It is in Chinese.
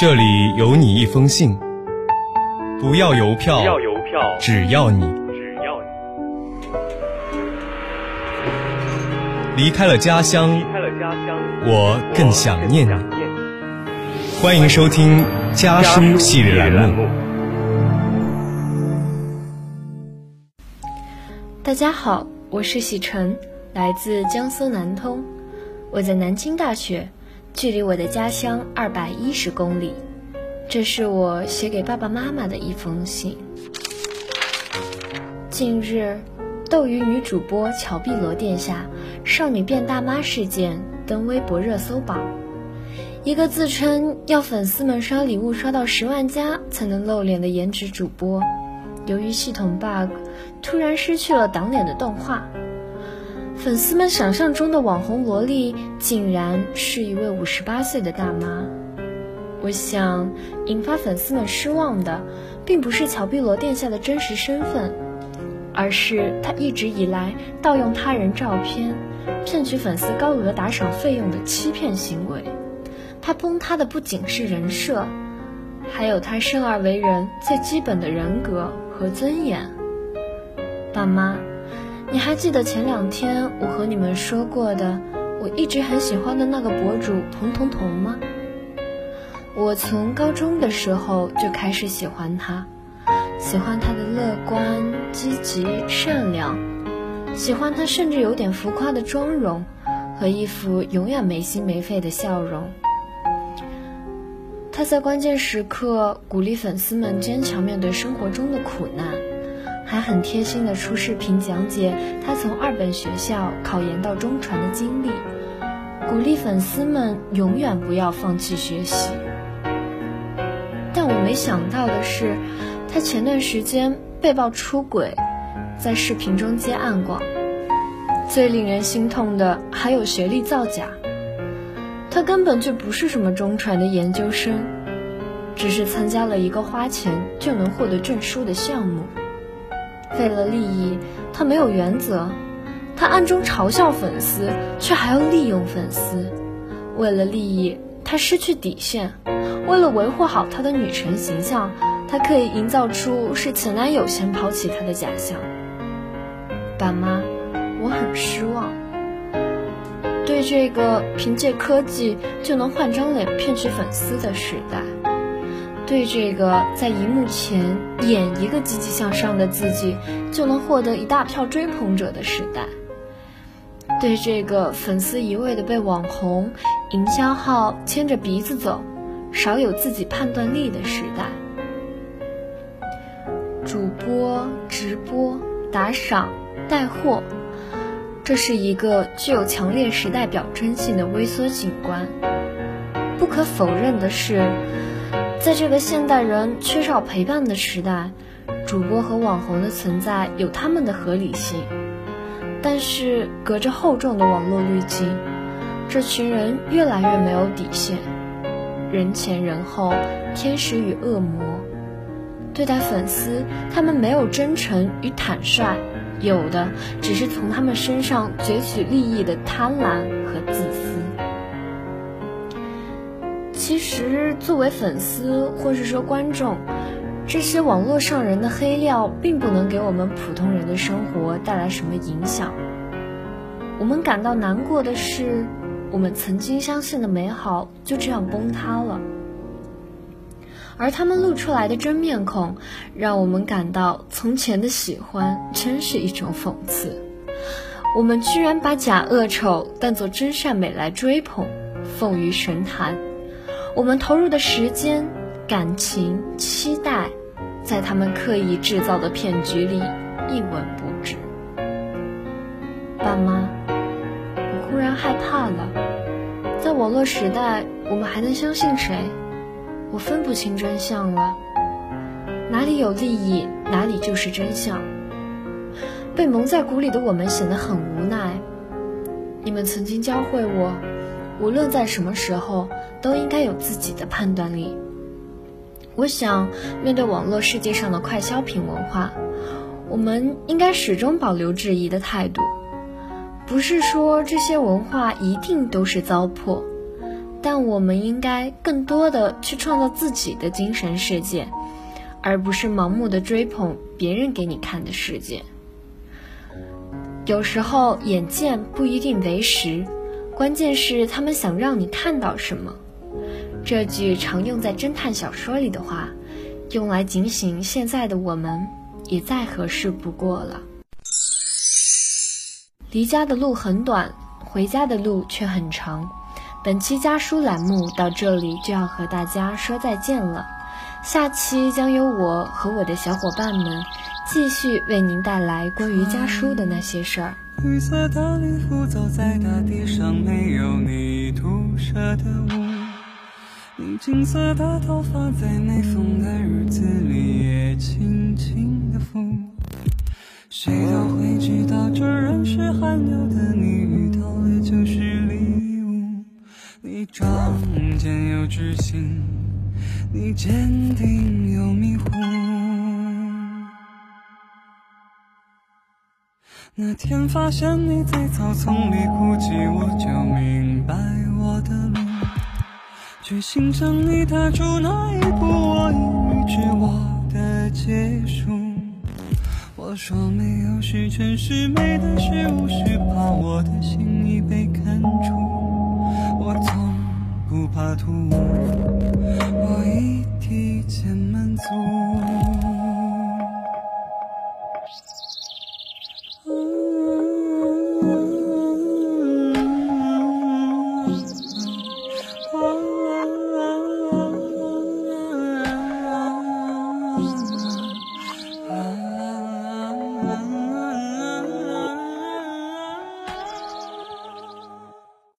这里有你一封信，不要邮票，不要邮票，只要你只要你离开了家乡离，开了家乡，我更想念你。想念你。欢迎收听家书系列栏目。大家好，我是喜晨，来自江苏南通，我在南京大学，距离我的家乡二百一十公里。这是我写给爸爸妈妈的一封信。近日，斗鱼女主播乔碧萝殿下少女变大妈事件登微博热搜榜。一个自称要粉丝们刷礼物刷到十万加才能露脸的颜值主播，由于系统 bug，突然失去了挡脸的动画。粉丝们想象中的网红萝莉，竟然是一位五十八岁的大妈。我想，引发粉丝们失望的，并不是乔碧罗殿下的真实身份，而是她一直以来盗用他人照片，骗取粉丝高额打赏费用的欺骗行为。他崩塌的不仅是人设，还有他生而为人最基本的人格和尊严。爸妈，你还记得前两天我和你们说过的，我一直很喜欢的那个博主彭彤彤吗？我从高中的时候就开始喜欢他，喜欢他的乐观、积极、善良，喜欢他甚至有点浮夸的妆容和一副永远没心没肺的笑容。他在关键时刻鼓励粉丝们坚强面对生活中的苦难，还很贴心的出视频讲解他从二本学校考研到中传的经历，鼓励粉丝们永远不要放弃学习。但我没想到的是，他前段时间被曝出轨，在视频中接暗广。最令人心痛的还有学历造假。他根本就不是什么中传的研究生，只是参加了一个花钱就能获得证书的项目。为了利益，他没有原则，他暗中嘲笑粉丝，却还要利用粉丝。为了利益，他失去底线；为了维护好他的女神形象，他可以营造出是前男友先抛弃他的假象。爸妈，我很失望。对这个凭借科技就能换张脸骗取粉丝的时代，对这个在荧幕前演一个积极向上的自己就能获得一大票追捧者的时代，对这个粉丝一味的被网红、营销号牵着鼻子走，少有自己判断力的时代，主播、直播、打赏、带货。这是一个具有强烈时代表征性的微缩景观。不可否认的是，在这个现代人缺少陪伴的时代，主播和网红的存在有他们的合理性。但是，隔着厚重的网络滤镜，这群人越来越没有底线，人前人后，天使与恶魔。对待粉丝，他们没有真诚与坦率。有的只是从他们身上攫取利益的贪婪和自私。其实，作为粉丝或是说观众，这些网络上人的黑料并不能给我们普通人的生活带来什么影响。我们感到难过的是，我们曾经相信的美好就这样崩塌了。而他们露出来的真面孔，让我们感到从前的喜欢真是一种讽刺。我们居然把假恶丑当作真善美来追捧，奉于神坛。我们投入的时间、感情、期待，在他们刻意制造的骗局里一文不值。爸妈，我忽然害怕了。在网络时代，我们还能相信谁？我分不清真相了，哪里有利益，哪里就是真相。被蒙在鼓里的我们显得很无奈。你们曾经教会我，无论在什么时候，都应该有自己的判断力。我想，面对网络世界上的快消品文化，我们应该始终保留质疑的态度。不是说这些文化一定都是糟粕。但我们应该更多的去创造自己的精神世界，而不是盲目的追捧别人给你看的世界。有时候眼见不一定为实，关键是他们想让你看到什么。这句常用在侦探小说里的话，用来警醒现在的我们，也再合适不过了。离家的路很短，回家的路却很长。本期家书栏目到这里就要和大家说再见了，下期将由我和我的小伙伴们继续为您带来关于家书的那些事儿。绿色的礼服走在大地上，没有你涂舍的雾。你金色的头发在没风的日子里也轻轻的拂。谁都会知道，这人世寒流的你遇到了就是礼物。你仗剑又知心，你坚定又迷糊。那天发现你在草丛里哭泣，我就明白我的路。去欣赏你踏出那一步，我已预知我的结束。我说没有十全十美的事物，是怕我的心已被看出。我从不怕突兀。